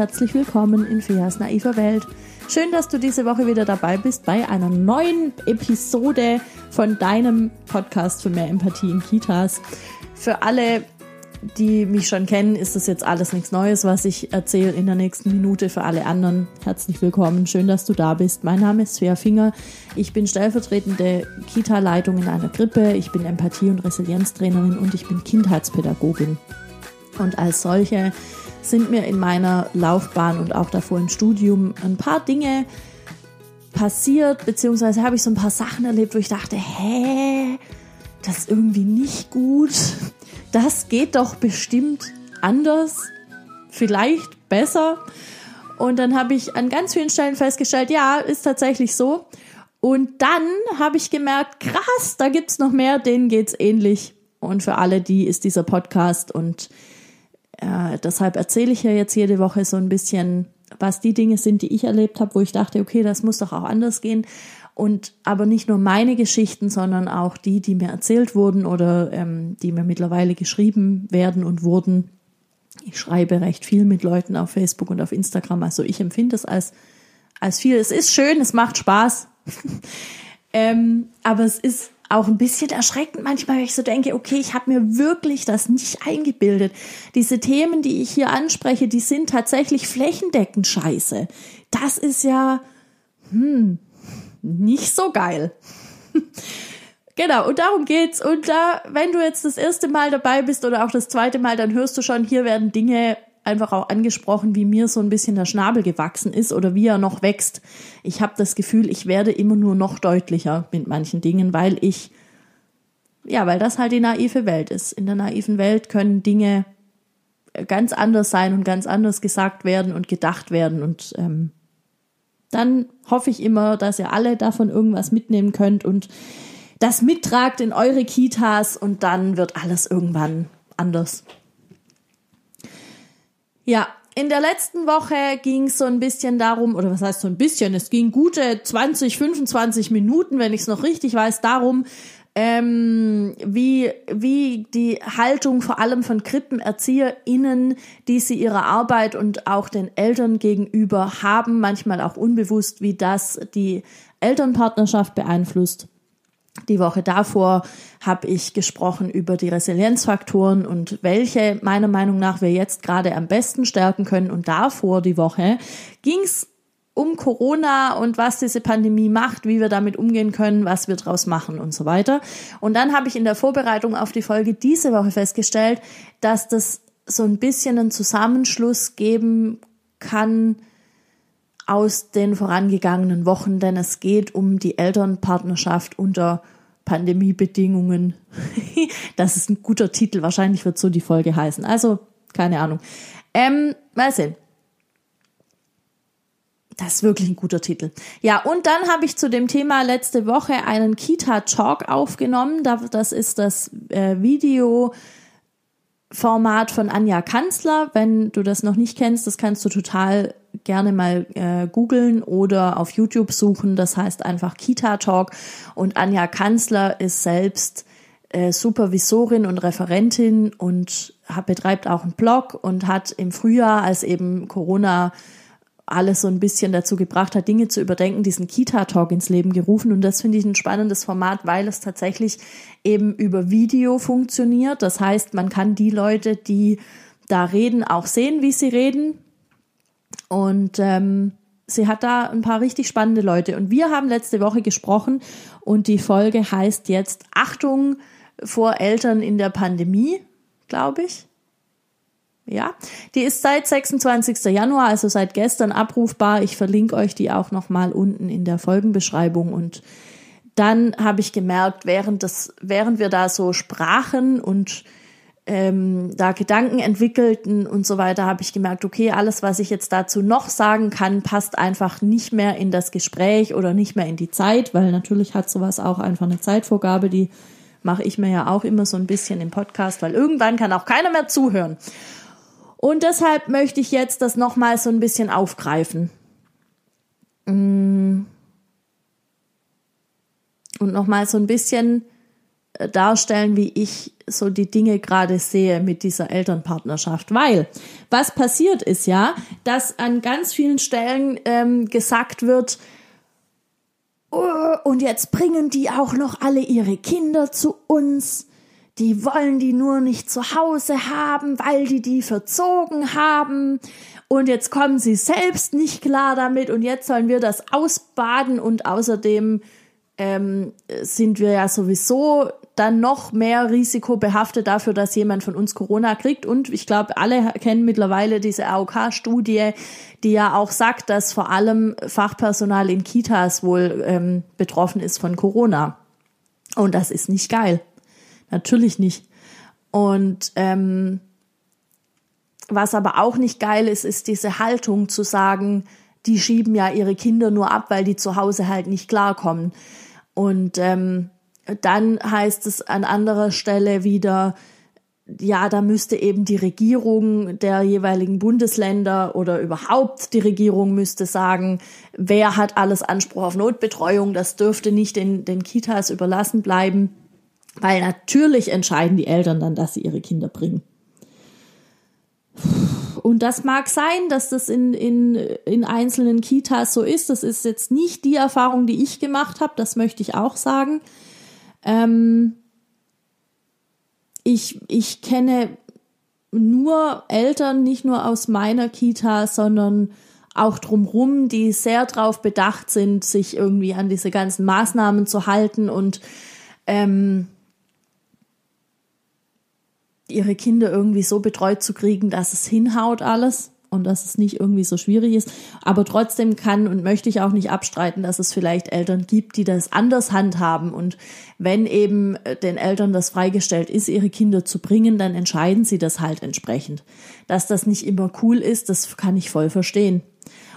herzlich willkommen in Feas naiver Welt. Schön, dass du diese Woche wieder dabei bist bei einer neuen Episode von deinem Podcast für mehr Empathie in Kitas. Für alle, die mich schon kennen, ist das jetzt alles nichts Neues, was ich erzähle in der nächsten Minute. Für alle anderen herzlich willkommen. Schön, dass du da bist. Mein Name ist Svea Finger. Ich bin stellvertretende Kita-Leitung in einer Grippe. Ich bin Empathie- und Resilienztrainerin und ich bin Kindheitspädagogin. Und als solche sind mir in meiner Laufbahn und auch davor im Studium ein paar Dinge passiert, beziehungsweise habe ich so ein paar Sachen erlebt, wo ich dachte, hä, das ist irgendwie nicht gut. Das geht doch bestimmt anders, vielleicht besser. Und dann habe ich an ganz vielen Stellen festgestellt, ja, ist tatsächlich so. Und dann habe ich gemerkt, krass, da gibt's noch mehr, denen geht's ähnlich. Und für alle die ist dieser Podcast und äh, deshalb erzähle ich ja jetzt jede Woche so ein bisschen, was die Dinge sind, die ich erlebt habe, wo ich dachte, okay, das muss doch auch anders gehen. Und aber nicht nur meine Geschichten, sondern auch die, die mir erzählt wurden oder ähm, die mir mittlerweile geschrieben werden und wurden. Ich schreibe recht viel mit Leuten auf Facebook und auf Instagram. Also ich empfinde es als, als viel. Es ist schön, es macht Spaß. ähm, aber es ist auch ein bisschen erschreckend manchmal, wenn ich so denke, okay, ich habe mir wirklich das nicht eingebildet. Diese Themen, die ich hier anspreche, die sind tatsächlich flächendeckend scheiße. Das ist ja, hm, nicht so geil. genau, und darum geht's. Und da, wenn du jetzt das erste Mal dabei bist oder auch das zweite Mal, dann hörst du schon, hier werden Dinge einfach auch angesprochen, wie mir so ein bisschen der Schnabel gewachsen ist oder wie er noch wächst. Ich habe das Gefühl, ich werde immer nur noch deutlicher mit manchen Dingen, weil ich, ja, weil das halt die naive Welt ist. In der naiven Welt können Dinge ganz anders sein und ganz anders gesagt werden und gedacht werden. Und ähm, dann hoffe ich immer, dass ihr alle davon irgendwas mitnehmen könnt und das mittragt in eure Kitas und dann wird alles irgendwann anders. Ja, in der letzten Woche ging es so ein bisschen darum, oder was heißt so ein bisschen, es ging gute 20, 25 Minuten, wenn ich es noch richtig weiß, darum, ähm, wie, wie die Haltung vor allem von KrippenerzieherInnen, die sie ihrer Arbeit und auch den Eltern gegenüber haben, manchmal auch unbewusst, wie das die Elternpartnerschaft beeinflusst. Die Woche davor habe ich gesprochen über die Resilienzfaktoren und welche meiner Meinung nach wir jetzt gerade am besten stärken können. Und davor die Woche ging es um Corona und was diese Pandemie macht, wie wir damit umgehen können, was wir draus machen und so weiter. Und dann habe ich in der Vorbereitung auf die Folge diese Woche festgestellt, dass das so ein bisschen einen Zusammenschluss geben kann aus den vorangegangenen Wochen, denn es geht um die Elternpartnerschaft unter Pandemiebedingungen. das ist ein guter Titel, wahrscheinlich wird so die Folge heißen. Also, keine Ahnung. Ähm, mal sehen. Das ist wirklich ein guter Titel. Ja, und dann habe ich zu dem Thema letzte Woche einen Kita-Talk aufgenommen. Das ist das äh, Video Format von Anja Kanzler. Wenn du das noch nicht kennst, das kannst du total gerne mal äh, googeln oder auf YouTube suchen. Das heißt einfach Kita Talk. Und Anja Kanzler ist selbst äh, Supervisorin und Referentin und hat, betreibt auch einen Blog und hat im Frühjahr, als eben Corona alles so ein bisschen dazu gebracht hat, Dinge zu überdenken, diesen Kita-Talk ins Leben gerufen. Und das finde ich ein spannendes Format, weil es tatsächlich eben über Video funktioniert. Das heißt, man kann die Leute, die da reden, auch sehen, wie sie reden. Und ähm, sie hat da ein paar richtig spannende Leute. Und wir haben letzte Woche gesprochen und die Folge heißt jetzt Achtung vor Eltern in der Pandemie, glaube ich. Ja, die ist seit 26. Januar, also seit gestern abrufbar. Ich verlinke euch die auch nochmal unten in der Folgenbeschreibung. Und dann habe ich gemerkt, während, das, während wir da so sprachen und ähm, da Gedanken entwickelten und so weiter, habe ich gemerkt, okay, alles, was ich jetzt dazu noch sagen kann, passt einfach nicht mehr in das Gespräch oder nicht mehr in die Zeit, weil natürlich hat sowas auch einfach eine Zeitvorgabe, die mache ich mir ja auch immer so ein bisschen im Podcast, weil irgendwann kann auch keiner mehr zuhören. Und deshalb möchte ich jetzt das nochmal so ein bisschen aufgreifen. Mm. Und nochmal so ein bisschen äh, darstellen, wie ich so die Dinge gerade sehe mit dieser Elternpartnerschaft. Weil was passiert ist ja, dass an ganz vielen Stellen ähm, gesagt wird, oh, und jetzt bringen die auch noch alle ihre Kinder zu uns. Die wollen die nur nicht zu Hause haben, weil die die verzogen haben. Und jetzt kommen sie selbst nicht klar damit und jetzt sollen wir das ausbaden und außerdem ähm, sind wir ja sowieso dann noch mehr risikobehaftet dafür, dass jemand von uns Corona kriegt. Und ich glaube, alle kennen mittlerweile diese AOK-Studie, die ja auch sagt, dass vor allem Fachpersonal in Kitas wohl ähm, betroffen ist von Corona. Und das ist nicht geil. Natürlich nicht. Und ähm, was aber auch nicht geil ist, ist diese Haltung zu sagen, die schieben ja ihre Kinder nur ab, weil die zu Hause halt nicht klarkommen. Und ähm, dann heißt es an anderer Stelle wieder, ja, da müsste eben die Regierung der jeweiligen Bundesländer oder überhaupt die Regierung müsste sagen, wer hat alles Anspruch auf Notbetreuung, das dürfte nicht den, den Kitas überlassen bleiben, weil natürlich entscheiden die Eltern dann, dass sie ihre Kinder bringen. Und das mag sein, dass das in, in, in einzelnen Kitas so ist. Das ist jetzt nicht die Erfahrung, die ich gemacht habe, das möchte ich auch sagen. Ähm, ich, ich kenne nur Eltern, nicht nur aus meiner Kita, sondern auch drumrum, die sehr darauf bedacht sind, sich irgendwie an diese ganzen Maßnahmen zu halten und ähm, ihre Kinder irgendwie so betreut zu kriegen, dass es hinhaut alles und dass es nicht irgendwie so schwierig ist. Aber trotzdem kann und möchte ich auch nicht abstreiten, dass es vielleicht Eltern gibt, die das anders handhaben. Und wenn eben äh, den Eltern das freigestellt ist, ihre Kinder zu bringen, dann entscheiden sie das halt entsprechend. Dass das nicht immer cool ist, das kann ich voll verstehen.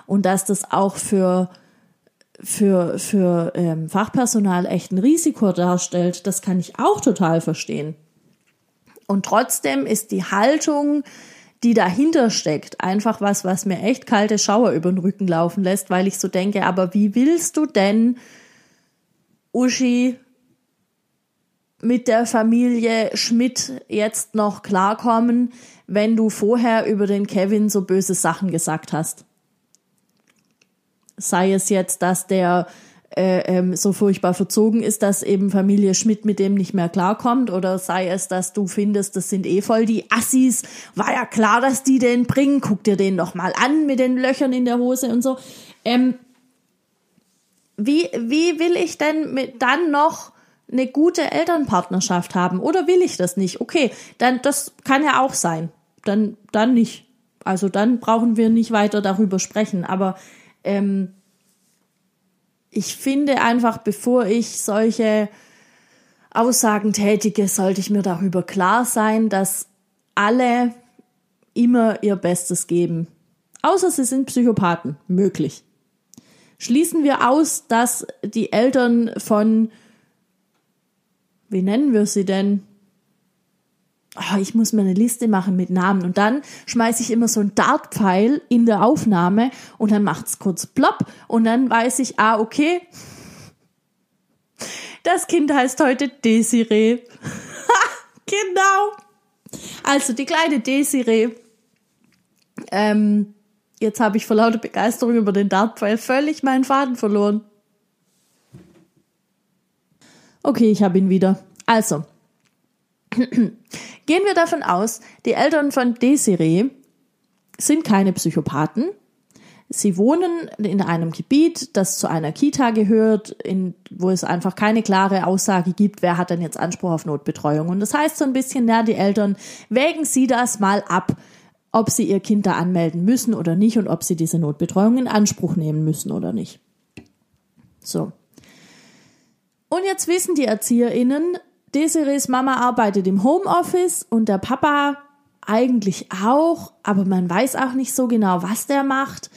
Und dass das auch für für, für ähm, Fachpersonal echt ein Risiko darstellt, das kann ich auch total verstehen. Und trotzdem ist die Haltung, die dahinter steckt, einfach was, was mir echt kalte Schauer über den Rücken laufen lässt, weil ich so denke, aber wie willst du denn, Uschi, mit der Familie Schmidt jetzt noch klarkommen, wenn du vorher über den Kevin so böse Sachen gesagt hast? Sei es jetzt, dass der ähm, so furchtbar verzogen ist, dass eben Familie Schmidt mit dem nicht mehr klarkommt oder sei es, dass du findest, das sind eh voll die Assis, war ja klar, dass die den bringen, guck dir den doch mal an mit den Löchern in der Hose und so. Ähm, wie, wie will ich denn mit dann noch eine gute Elternpartnerschaft haben oder will ich das nicht? Okay, dann das kann ja auch sein. Dann dann nicht. Also dann brauchen wir nicht weiter darüber sprechen. Aber ähm, ich finde einfach, bevor ich solche Aussagen tätige, sollte ich mir darüber klar sein, dass alle immer ihr Bestes geben. Außer sie sind Psychopathen. Möglich. Schließen wir aus, dass die Eltern von, wie nennen wir sie denn? Oh, ich muss mir eine Liste machen mit Namen und dann schmeiße ich immer so einen Dartpfeil in der Aufnahme und dann macht's kurz plopp und dann weiß ich, ah, okay, das Kind heißt heute Desiree. genau. Also die kleine Desiree. Ähm, jetzt habe ich vor lauter Begeisterung über den Dartpfeil völlig meinen Faden verloren. Okay, ich habe ihn wieder. Also, Gehen wir davon aus, die Eltern von Desiree sind keine Psychopathen. Sie wohnen in einem Gebiet, das zu einer Kita gehört, in, wo es einfach keine klare Aussage gibt, wer hat denn jetzt Anspruch auf Notbetreuung. Und das heißt so ein bisschen, ja, die Eltern wägen Sie das mal ab, ob Sie Ihr Kind da anmelden müssen oder nicht und ob Sie diese Notbetreuung in Anspruch nehmen müssen oder nicht. So. Und jetzt wissen die ErzieherInnen, Desirees Mama arbeitet im Homeoffice und der Papa eigentlich auch, aber man weiß auch nicht so genau, was der macht.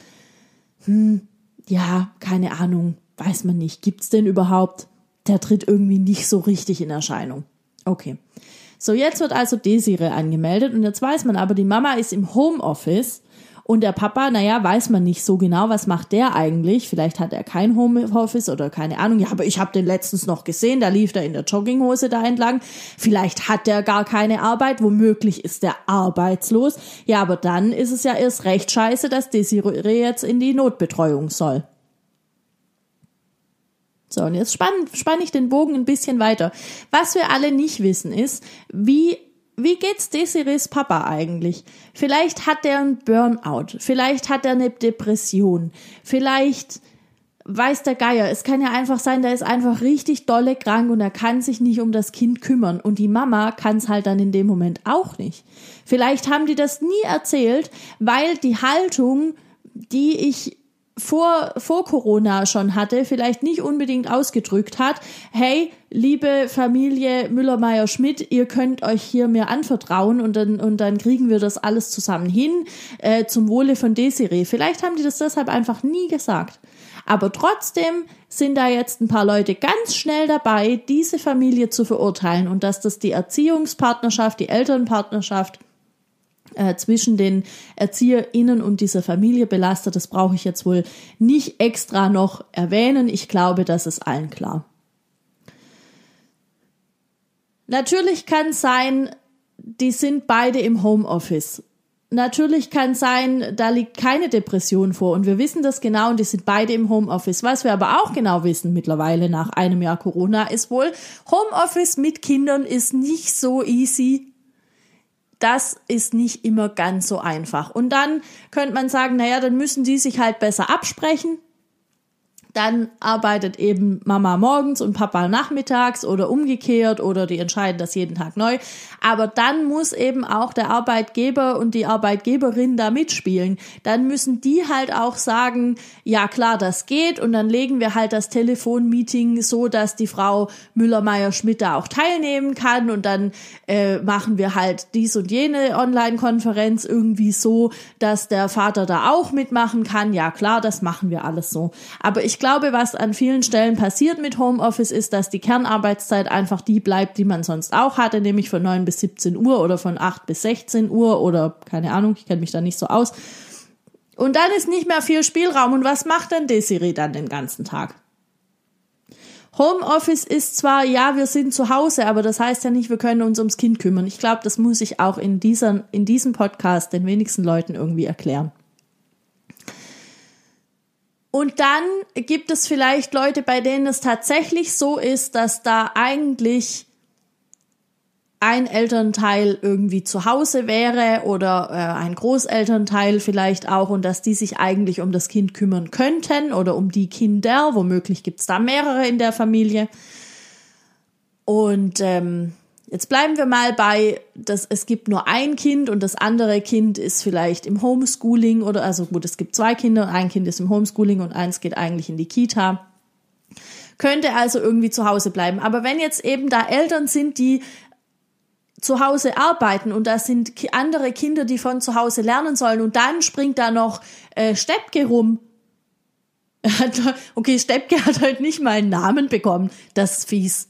Hm, ja, keine Ahnung, weiß man nicht. Gibt's den überhaupt? Der tritt irgendwie nicht so richtig in Erscheinung. Okay. So, jetzt wird also Desiree angemeldet und jetzt weiß man aber, die Mama ist im Homeoffice Und der Papa, naja, weiß man nicht so genau, was macht der eigentlich. Vielleicht hat er kein Homeoffice oder keine Ahnung. Ja, aber ich habe den letztens noch gesehen, da lief er in der Jogginghose da entlang. Vielleicht hat der gar keine Arbeit, womöglich ist der arbeitslos. Ja, aber dann ist es ja erst recht scheiße, dass Desiree jetzt in die Notbetreuung soll. So, und jetzt spanne spann ich den Bogen ein bisschen weiter. Was wir alle nicht wissen ist, wie wie geht's Desirees Papa eigentlich? Vielleicht hat er einen Burnout, vielleicht hat er eine Depression, vielleicht weiß der Geier, es kann ja einfach sein, der ist einfach richtig dolle krank und er kann sich nicht um das Kind kümmern und die Mama kann es halt dann in dem Moment auch nicht. Vielleicht haben die das nie erzählt, weil die Haltung, die ich vor, vor Corona schon hatte, vielleicht nicht unbedingt ausgedrückt hat, hey, liebe Familie Müller-Meyer-Schmidt, ihr könnt euch hier mir anvertrauen und dann, und dann kriegen wir das alles zusammen hin, äh, zum Wohle von Desiree. Vielleicht haben die das deshalb einfach nie gesagt. Aber trotzdem sind da jetzt ein paar Leute ganz schnell dabei, diese Familie zu verurteilen und dass das die Erziehungspartnerschaft, die Elternpartnerschaft äh, zwischen den ErzieherInnen und dieser Familie belastet. Das brauche ich jetzt wohl nicht extra noch erwähnen. Ich glaube, das ist allen klar. Natürlich kann sein, die sind beide im Homeoffice. Natürlich kann sein, da liegt keine Depression vor und wir wissen das genau und die sind beide im Homeoffice. Was wir aber auch genau wissen mittlerweile nach einem Jahr Corona ist wohl, Homeoffice mit Kindern ist nicht so easy, das ist nicht immer ganz so einfach. Und dann könnte man sagen, naja, dann müssen die sich halt besser absprechen dann arbeitet eben Mama morgens und Papa nachmittags oder umgekehrt oder die entscheiden das jeden Tag neu. Aber dann muss eben auch der Arbeitgeber und die Arbeitgeberin da mitspielen. Dann müssen die halt auch sagen, ja klar, das geht und dann legen wir halt das Telefonmeeting so, dass die Frau Müller-Meyer-Schmidt da auch teilnehmen kann und dann äh, machen wir halt dies und jene Online-Konferenz irgendwie so, dass der Vater da auch mitmachen kann. Ja klar, das machen wir alles so. Aber ich glaube, glaube, was an vielen Stellen passiert mit Homeoffice ist, dass die Kernarbeitszeit einfach die bleibt, die man sonst auch hatte, nämlich von 9 bis 17 Uhr oder von 8 bis 16 Uhr oder keine Ahnung, ich kenne mich da nicht so aus. Und dann ist nicht mehr viel Spielraum. Und was macht denn Desiree dann den ganzen Tag? Homeoffice ist zwar, ja, wir sind zu Hause, aber das heißt ja nicht, wir können uns ums Kind kümmern. Ich glaube, das muss ich auch in, dieser, in diesem Podcast den wenigsten Leuten irgendwie erklären. Und dann gibt es vielleicht Leute, bei denen es tatsächlich so ist, dass da eigentlich ein Elternteil irgendwie zu Hause wäre oder äh, ein Großelternteil vielleicht auch und dass die sich eigentlich um das Kind kümmern könnten oder um die Kinder. Womöglich gibt es da mehrere in der Familie. Und ähm, Jetzt bleiben wir mal bei, dass es gibt nur ein Kind und das andere Kind ist vielleicht im Homeschooling oder also gut, es gibt zwei Kinder, ein Kind ist im Homeschooling und eins geht eigentlich in die Kita. Könnte also irgendwie zu Hause bleiben. Aber wenn jetzt eben da Eltern sind, die zu Hause arbeiten und da sind andere Kinder, die von zu Hause lernen sollen und dann springt da noch äh, Steppke rum. okay, Steppke hat halt nicht mal einen Namen bekommen. Das ist fies.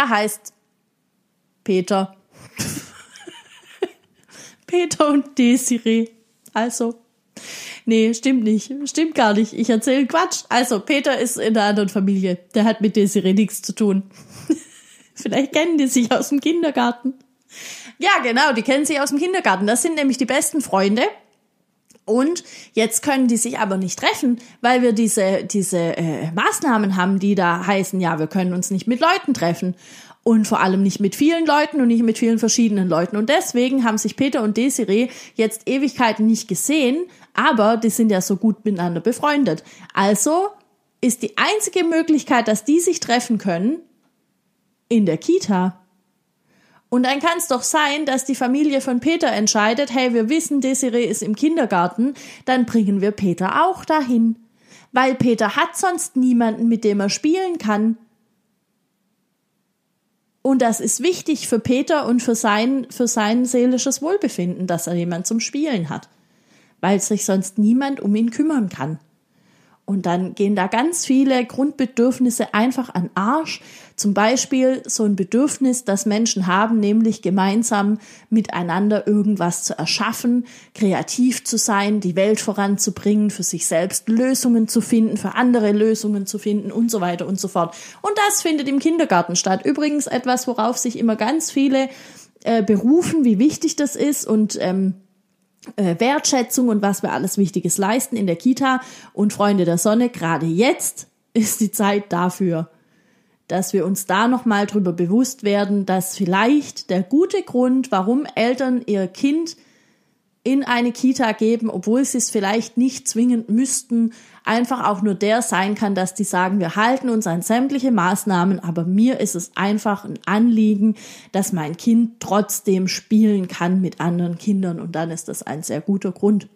Er heißt Peter. Peter und Desiree. Also, nee, stimmt nicht. Stimmt gar nicht. Ich erzähle Quatsch. Also, Peter ist in einer anderen Familie. Der hat mit Desiree nichts zu tun. Vielleicht kennen die sich aus dem Kindergarten. Ja, genau, die kennen sich aus dem Kindergarten. Das sind nämlich die besten Freunde. Und jetzt können die sich aber nicht treffen, weil wir diese, diese äh, Maßnahmen haben, die da heißen, ja, wir können uns nicht mit Leuten treffen. Und vor allem nicht mit vielen Leuten und nicht mit vielen verschiedenen Leuten. Und deswegen haben sich Peter und Desiree jetzt Ewigkeiten nicht gesehen, aber die sind ja so gut miteinander befreundet. Also ist die einzige Möglichkeit, dass die sich treffen können, in der Kita. Und dann kann es doch sein, dass die Familie von Peter entscheidet, hey, wir wissen, Desiree ist im Kindergarten, dann bringen wir Peter auch dahin. Weil Peter hat sonst niemanden, mit dem er spielen kann. Und das ist wichtig für Peter und für sein, für sein seelisches Wohlbefinden, dass er jemand zum Spielen hat. Weil sich sonst niemand um ihn kümmern kann. Und dann gehen da ganz viele Grundbedürfnisse einfach an Arsch. Zum Beispiel so ein Bedürfnis, das Menschen haben, nämlich gemeinsam miteinander irgendwas zu erschaffen, kreativ zu sein, die Welt voranzubringen, für sich selbst Lösungen zu finden, für andere Lösungen zu finden und so weiter und so fort. Und das findet im Kindergarten statt. Übrigens etwas, worauf sich immer ganz viele äh, berufen, wie wichtig das ist und ähm, äh, Wertschätzung und was wir alles Wichtiges leisten in der Kita. Und Freunde der Sonne, gerade jetzt ist die Zeit dafür, dass wir uns da nochmal drüber bewusst werden, dass vielleicht der gute Grund, warum Eltern ihr Kind in eine Kita geben, obwohl sie es vielleicht nicht zwingend müssten, einfach auch nur der sein kann, dass die sagen, wir halten uns an sämtliche Maßnahmen, aber mir ist es einfach ein Anliegen, dass mein Kind trotzdem spielen kann mit anderen Kindern und dann ist das ein sehr guter Grund.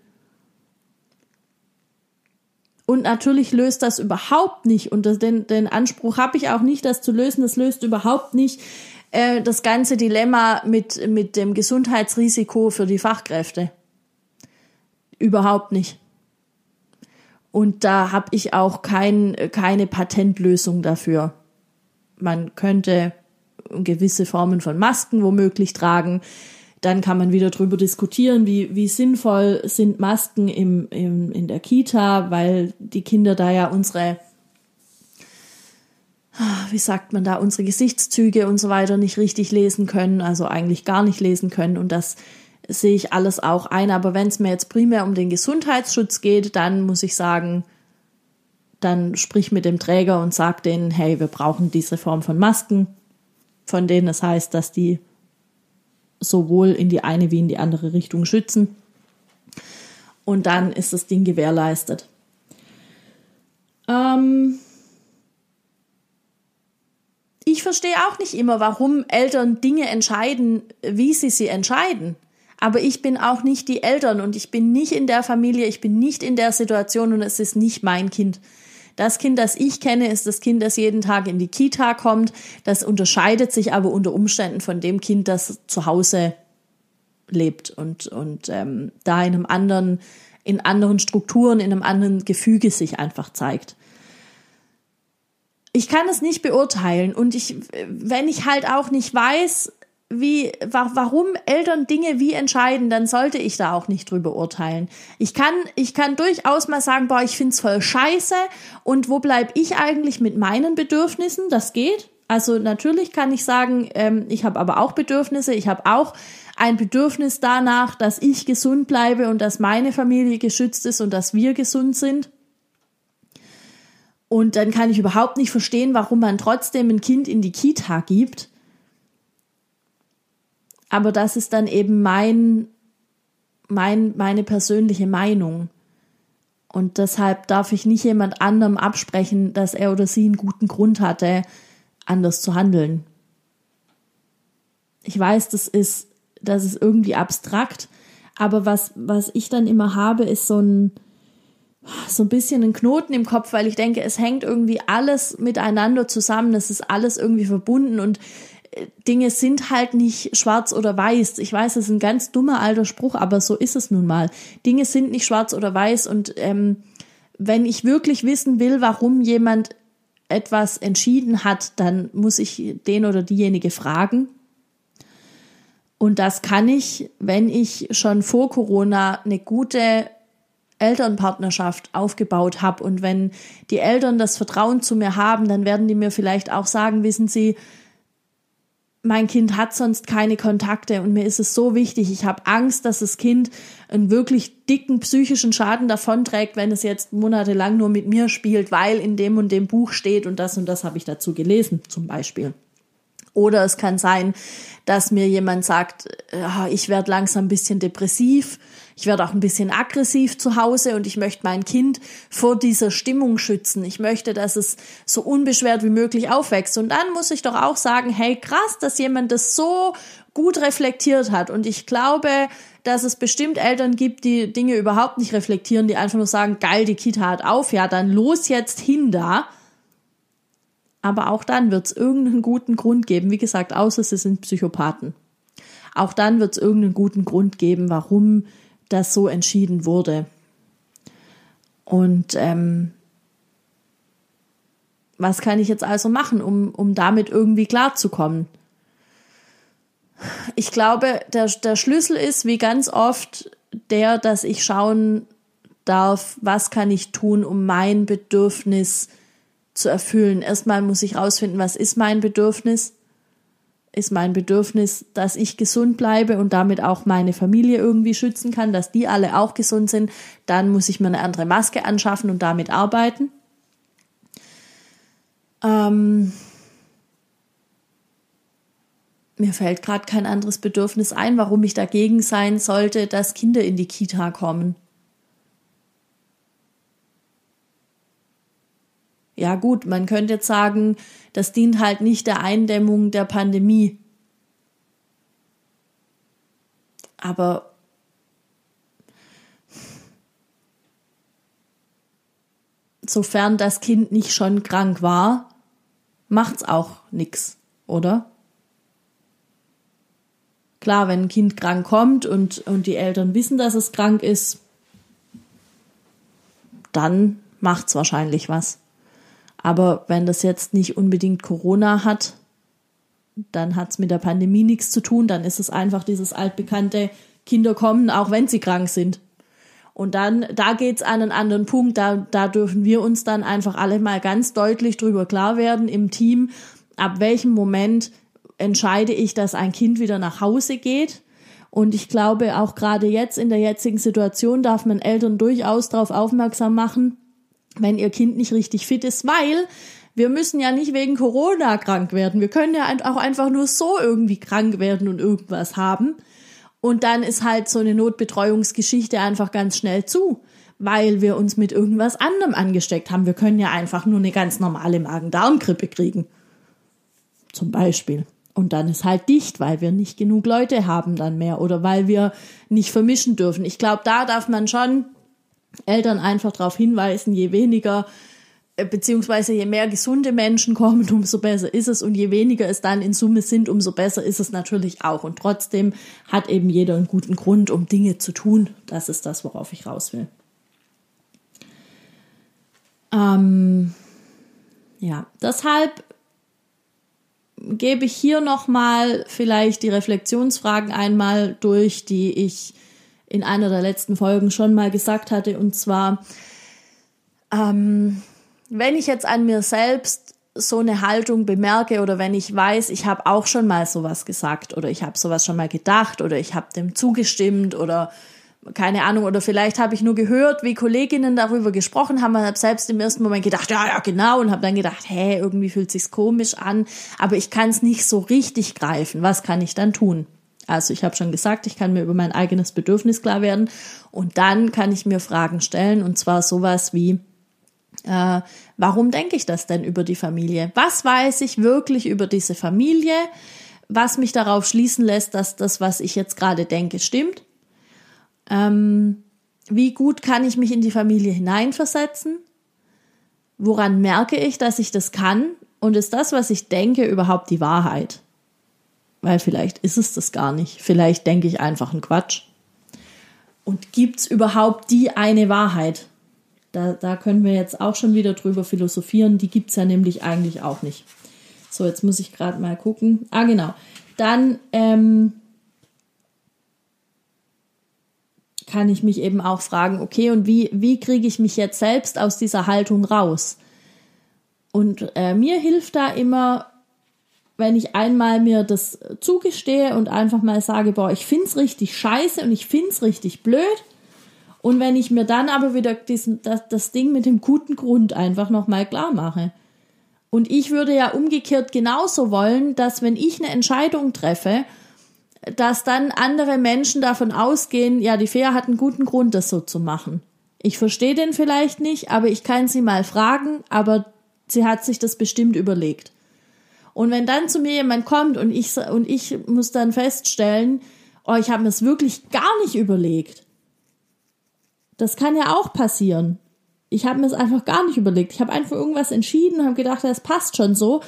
Und natürlich löst das überhaupt nicht, und den, den Anspruch habe ich auch nicht, das zu lösen, das löst überhaupt nicht äh, das ganze Dilemma mit, mit dem Gesundheitsrisiko für die Fachkräfte. Überhaupt nicht. Und da habe ich auch kein, keine Patentlösung dafür. Man könnte gewisse Formen von Masken womöglich tragen. Dann kann man wieder drüber diskutieren, wie, wie sinnvoll sind Masken im, im, in der Kita, weil die Kinder da ja unsere, wie sagt man da, unsere Gesichtszüge und so weiter nicht richtig lesen können, also eigentlich gar nicht lesen können. Und das sehe ich alles auch ein. Aber wenn es mir jetzt primär um den Gesundheitsschutz geht, dann muss ich sagen, dann sprich mit dem Träger und sag denen, hey, wir brauchen diese Form von Masken, von denen es heißt, dass die sowohl in die eine wie in die andere Richtung schützen. Und dann ist das Ding gewährleistet. Ähm ich verstehe auch nicht immer, warum Eltern Dinge entscheiden, wie sie sie entscheiden. Aber ich bin auch nicht die Eltern und ich bin nicht in der Familie, ich bin nicht in der Situation und es ist nicht mein Kind. Das Kind, das ich kenne, ist das Kind, das jeden Tag in die Kita kommt. Das unterscheidet sich aber unter Umständen von dem Kind, das zu Hause lebt und, und ähm, da in einem anderen, in anderen Strukturen, in einem anderen Gefüge sich einfach zeigt. Ich kann es nicht beurteilen und ich, wenn ich halt auch nicht weiß, wie, warum Eltern Dinge wie entscheiden, dann sollte ich da auch nicht drüber urteilen. Ich kann, ich kann durchaus mal sagen, boah, ich find's voll scheiße und wo bleib ich eigentlich mit meinen Bedürfnissen? Das geht. Also natürlich kann ich sagen, ähm, ich habe aber auch Bedürfnisse. Ich habe auch ein Bedürfnis danach, dass ich gesund bleibe und dass meine Familie geschützt ist und dass wir gesund sind. Und dann kann ich überhaupt nicht verstehen, warum man trotzdem ein Kind in die Kita gibt aber das ist dann eben mein, mein, meine persönliche Meinung. Und deshalb darf ich nicht jemand anderem absprechen, dass er oder sie einen guten Grund hatte, anders zu handeln. Ich weiß, das ist, das ist irgendwie abstrakt, aber was, was ich dann immer habe, ist so ein, so ein bisschen ein Knoten im Kopf, weil ich denke, es hängt irgendwie alles miteinander zusammen, es ist alles irgendwie verbunden und Dinge sind halt nicht schwarz oder weiß. Ich weiß, es ist ein ganz dummer alter Spruch, aber so ist es nun mal. Dinge sind nicht schwarz oder weiß und ähm, wenn ich wirklich wissen will, warum jemand etwas entschieden hat, dann muss ich den oder diejenige fragen. Und das kann ich, wenn ich schon vor Corona eine gute Elternpartnerschaft aufgebaut habe und wenn die Eltern das Vertrauen zu mir haben, dann werden die mir vielleicht auch sagen, wissen Sie, mein Kind hat sonst keine Kontakte und mir ist es so wichtig. Ich habe Angst, dass das Kind einen wirklich dicken psychischen Schaden davonträgt, wenn es jetzt monatelang nur mit mir spielt, weil in dem und dem Buch steht und das und das habe ich dazu gelesen, zum Beispiel. Oder es kann sein, dass mir jemand sagt, ich werde langsam ein bisschen depressiv ich werde auch ein bisschen aggressiv zu Hause und ich möchte mein Kind vor dieser Stimmung schützen. Ich möchte, dass es so unbeschwert wie möglich aufwächst. Und dann muss ich doch auch sagen, hey, krass, dass jemand das so gut reflektiert hat. Und ich glaube, dass es bestimmt Eltern gibt, die Dinge überhaupt nicht reflektieren, die einfach nur sagen, geil, die Kita hat auf, ja, dann los jetzt hin da. Aber auch dann wird es irgendeinen guten Grund geben. Wie gesagt, außer sie sind Psychopathen. Auch dann wird es irgendeinen guten Grund geben, warum das so entschieden wurde. Und ähm, Was kann ich jetzt also machen, um, um damit irgendwie klarzukommen? Ich glaube, der, der Schlüssel ist, wie ganz oft, der, dass ich schauen darf, was kann ich tun, um mein Bedürfnis zu erfüllen. Erstmal muss ich rausfinden, was ist mein Bedürfnis? Ist mein Bedürfnis, dass ich gesund bleibe und damit auch meine Familie irgendwie schützen kann, dass die alle auch gesund sind. Dann muss ich mir eine andere Maske anschaffen und damit arbeiten. Ähm, mir fällt gerade kein anderes Bedürfnis ein, warum ich dagegen sein sollte, dass Kinder in die Kita kommen. Ja gut, man könnte jetzt sagen, das dient halt nicht der Eindämmung der Pandemie. Aber sofern das Kind nicht schon krank war, macht's auch nix, oder? Klar, wenn ein Kind krank kommt und, und die Eltern wissen, dass es krank ist, dann macht's wahrscheinlich was. Aber wenn das jetzt nicht unbedingt Corona hat, dann hat's mit der Pandemie nichts zu tun. Dann ist es einfach dieses altbekannte Kinder kommen, auch wenn sie krank sind. Und dann, da geht's an einen anderen Punkt. Da, da dürfen wir uns dann einfach alle mal ganz deutlich drüber klar werden im Team, ab welchem Moment entscheide ich, dass ein Kind wieder nach Hause geht. Und ich glaube, auch gerade jetzt in der jetzigen Situation darf man Eltern durchaus darauf aufmerksam machen, wenn ihr Kind nicht richtig fit ist, weil wir müssen ja nicht wegen Corona krank werden. Wir können ja auch einfach nur so irgendwie krank werden und irgendwas haben. Und dann ist halt so eine Notbetreuungsgeschichte einfach ganz schnell zu, weil wir uns mit irgendwas anderem angesteckt haben. Wir können ja einfach nur eine ganz normale Magen-Darm-Grippe kriegen. Zum Beispiel. Und dann ist halt dicht, weil wir nicht genug Leute haben dann mehr oder weil wir nicht vermischen dürfen. Ich glaube, da darf man schon Eltern einfach darauf hinweisen, je weniger äh, beziehungsweise je mehr gesunde Menschen kommen, umso besser ist es und je weniger es dann in Summe sind, umso besser ist es natürlich auch. Und trotzdem hat eben jeder einen guten Grund, um Dinge zu tun. Das ist das, worauf ich raus will. Ähm, ja, deshalb gebe ich hier nochmal vielleicht die Reflexionsfragen einmal durch, die ich in einer der letzten Folgen schon mal gesagt hatte. Und zwar, ähm, wenn ich jetzt an mir selbst so eine Haltung bemerke oder wenn ich weiß, ich habe auch schon mal sowas gesagt oder ich habe sowas schon mal gedacht oder ich habe dem zugestimmt oder keine Ahnung, oder vielleicht habe ich nur gehört, wie Kolleginnen darüber gesprochen haben und habe selbst im ersten Moment gedacht, ja, ja, genau, und habe dann gedacht, hä, irgendwie fühlt sich's komisch an, aber ich kann es nicht so richtig greifen. Was kann ich dann tun? Also ich habe schon gesagt, ich kann mir über mein eigenes Bedürfnis klar werden und dann kann ich mir Fragen stellen und zwar sowas wie, äh, warum denke ich das denn über die Familie? Was weiß ich wirklich über diese Familie, was mich darauf schließen lässt, dass das, was ich jetzt gerade denke, stimmt? Ähm, wie gut kann ich mich in die Familie hineinversetzen? Woran merke ich, dass ich das kann? Und ist das, was ich denke, überhaupt die Wahrheit? Weil vielleicht ist es das gar nicht. Vielleicht denke ich einfach einen Quatsch. Und gibt's überhaupt die eine Wahrheit? Da, da können wir jetzt auch schon wieder drüber philosophieren. Die gibt's ja nämlich eigentlich auch nicht. So, jetzt muss ich gerade mal gucken. Ah, genau. Dann ähm, kann ich mich eben auch fragen, okay, und wie, wie kriege ich mich jetzt selbst aus dieser Haltung raus? Und äh, mir hilft da immer wenn ich einmal mir das zugestehe und einfach mal sage, boah, ich find's richtig scheiße und ich find's richtig blöd. Und wenn ich mir dann aber wieder diesen, das, das Ding mit dem guten Grund einfach nochmal klar mache. Und ich würde ja umgekehrt genauso wollen, dass wenn ich eine Entscheidung treffe, dass dann andere Menschen davon ausgehen, ja, die Fea hat einen guten Grund, das so zu machen. Ich verstehe den vielleicht nicht, aber ich kann sie mal fragen, aber sie hat sich das bestimmt überlegt. Und wenn dann zu mir jemand kommt und ich, und ich muss dann feststellen, oh, ich habe mir es wirklich gar nicht überlegt. Das kann ja auch passieren. Ich habe mir es einfach gar nicht überlegt. Ich habe einfach irgendwas entschieden und habe gedacht, das passt schon so.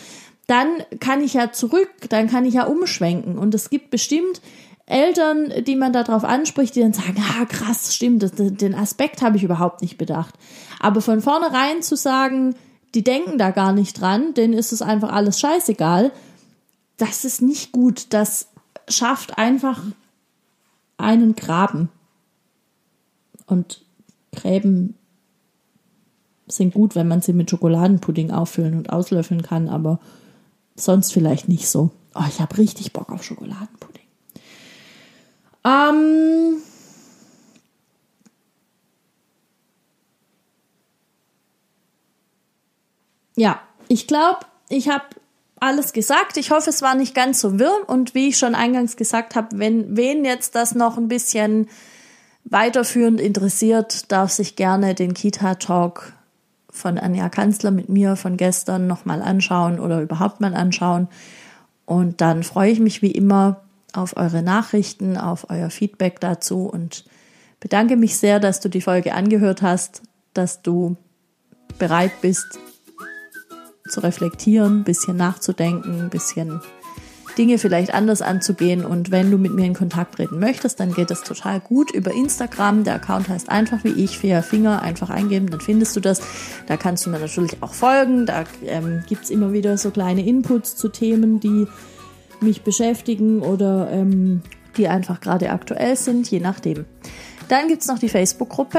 Dann kann ich ja zurück, dann kann ich ja umschwenken. Und es gibt bestimmt Eltern, die man darauf anspricht, die dann sagen, ah krass, stimmt, den Aspekt habe ich überhaupt nicht bedacht. Aber von vornherein zu sagen, die denken da gar nicht dran, denen ist es einfach alles scheißegal. Das ist nicht gut. Das schafft einfach einen Graben. Und Gräben sind gut, wenn man sie mit Schokoladenpudding auffüllen und auslöffeln kann, aber sonst vielleicht nicht so. Oh, ich habe richtig Bock auf Schokoladenpudding. Ähm, ja, ich glaube, ich habe alles gesagt. Ich hoffe, es war nicht ganz so wirr. Und wie ich schon eingangs gesagt habe, wenn wen jetzt das noch ein bisschen weiterführend interessiert, darf sich gerne den Kita-Talk von Anja Kanzler mit mir von gestern nochmal anschauen oder überhaupt mal anschauen. Und dann freue ich mich wie immer auf eure Nachrichten, auf euer Feedback dazu und bedanke mich sehr, dass du die Folge angehört hast, dass du bereit bist zu reflektieren, ein bisschen nachzudenken, ein bisschen Dinge vielleicht anders anzugehen. Und wenn du mit mir in Kontakt treten möchtest, dann geht das total gut über Instagram. Der Account heißt einfach wie ich, Fair Finger, einfach eingeben, dann findest du das. Da kannst du mir natürlich auch folgen. Da ähm, gibt's immer wieder so kleine Inputs zu Themen, die mich beschäftigen oder ähm, die einfach gerade aktuell sind, je nachdem. Dann gibt's noch die Facebook-Gruppe.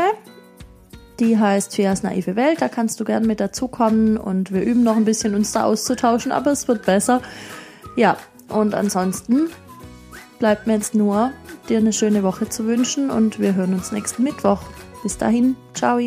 Die heißt Fias naive Welt. Da kannst du gerne mit dazukommen und wir üben noch ein bisschen uns da auszutauschen, aber es wird besser. Ja, und ansonsten bleibt mir jetzt nur, dir eine schöne Woche zu wünschen und wir hören uns nächsten Mittwoch. Bis dahin, ciao.